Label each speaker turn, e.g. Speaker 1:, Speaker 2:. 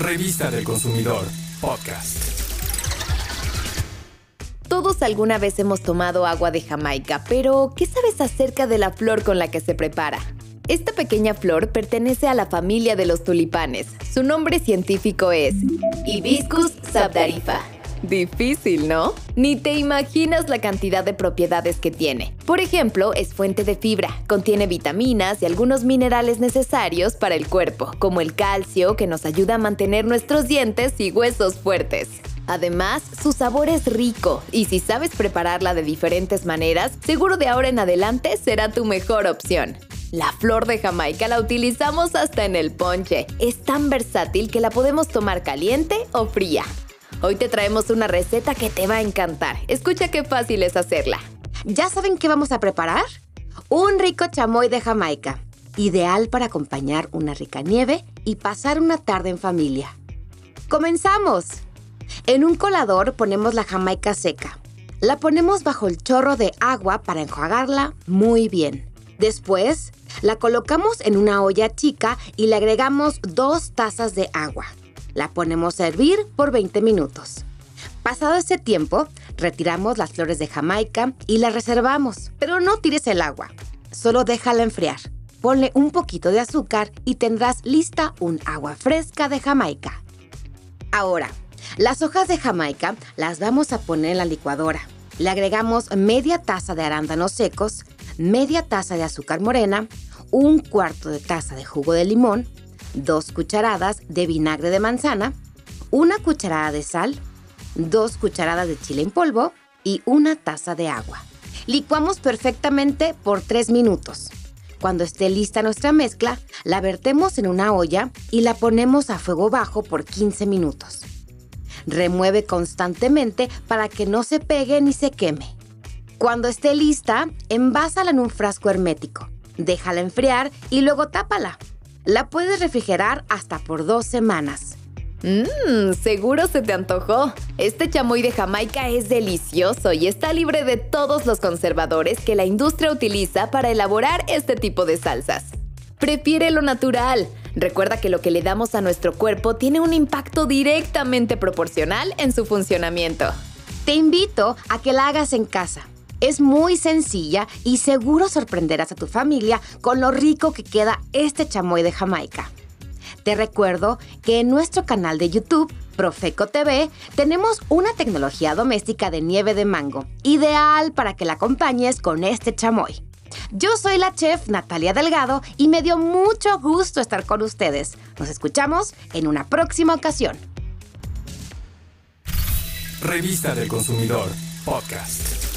Speaker 1: Revista del Consumidor, podcast.
Speaker 2: Todos alguna vez hemos tomado agua de Jamaica, pero ¿qué sabes acerca de la flor con la que se prepara? Esta pequeña flor pertenece a la familia de los tulipanes. Su nombre científico es Hibiscus sabdarifa. Difícil, ¿no? Ni te imaginas la cantidad de propiedades que tiene. Por ejemplo, es fuente de fibra, contiene vitaminas y algunos minerales necesarios para el cuerpo, como el calcio que nos ayuda a mantener nuestros dientes y huesos fuertes. Además, su sabor es rico y si sabes prepararla de diferentes maneras, seguro de ahora en adelante será tu mejor opción. La flor de Jamaica la utilizamos hasta en el ponche. Es tan versátil que la podemos tomar caliente o fría. Hoy te traemos una receta que te va a encantar. Escucha qué fácil es hacerla.
Speaker 3: ¿Ya saben qué vamos a preparar? Un rico chamoy de Jamaica, ideal para acompañar una rica nieve y pasar una tarde en familia. ¡Comenzamos! En un colador ponemos la Jamaica seca. La ponemos bajo el chorro de agua para enjuagarla muy bien. Después, la colocamos en una olla chica y le agregamos dos tazas de agua. La ponemos a hervir por 20 minutos. Pasado ese tiempo, retiramos las flores de Jamaica y las reservamos, pero no tires el agua, solo déjala enfriar. Ponle un poquito de azúcar y tendrás lista un agua fresca de Jamaica. Ahora, las hojas de Jamaica las vamos a poner en la licuadora. Le agregamos media taza de arándanos secos, media taza de azúcar morena, un cuarto de taza de jugo de limón, dos cucharadas de vinagre de manzana, una cucharada de sal, dos cucharadas de chile en polvo y una taza de agua. Licuamos perfectamente por 3 minutos. Cuando esté lista nuestra mezcla, la vertemos en una olla y la ponemos a fuego bajo por 15 minutos. Remueve constantemente para que no se pegue ni se queme. Cuando esté lista, envásala en un frasco hermético. Déjala enfriar y luego tápala. La puedes refrigerar hasta por dos semanas.
Speaker 2: Mmm, seguro se te antojó. Este chamoy de Jamaica es delicioso y está libre de todos los conservadores que la industria utiliza para elaborar este tipo de salsas. Prefiere lo natural. Recuerda que lo que le damos a nuestro cuerpo tiene un impacto directamente proporcional en su funcionamiento.
Speaker 3: Te invito a que la hagas en casa. Es muy sencilla y seguro sorprenderás a tu familia con lo rico que queda este chamoy de Jamaica. Te recuerdo que en nuestro canal de YouTube, Profeco TV, tenemos una tecnología doméstica de nieve de mango, ideal para que la acompañes con este chamoy. Yo soy la chef Natalia Delgado y me dio mucho gusto estar con ustedes. Nos escuchamos en una próxima ocasión.
Speaker 1: Revista del Consumidor, podcast.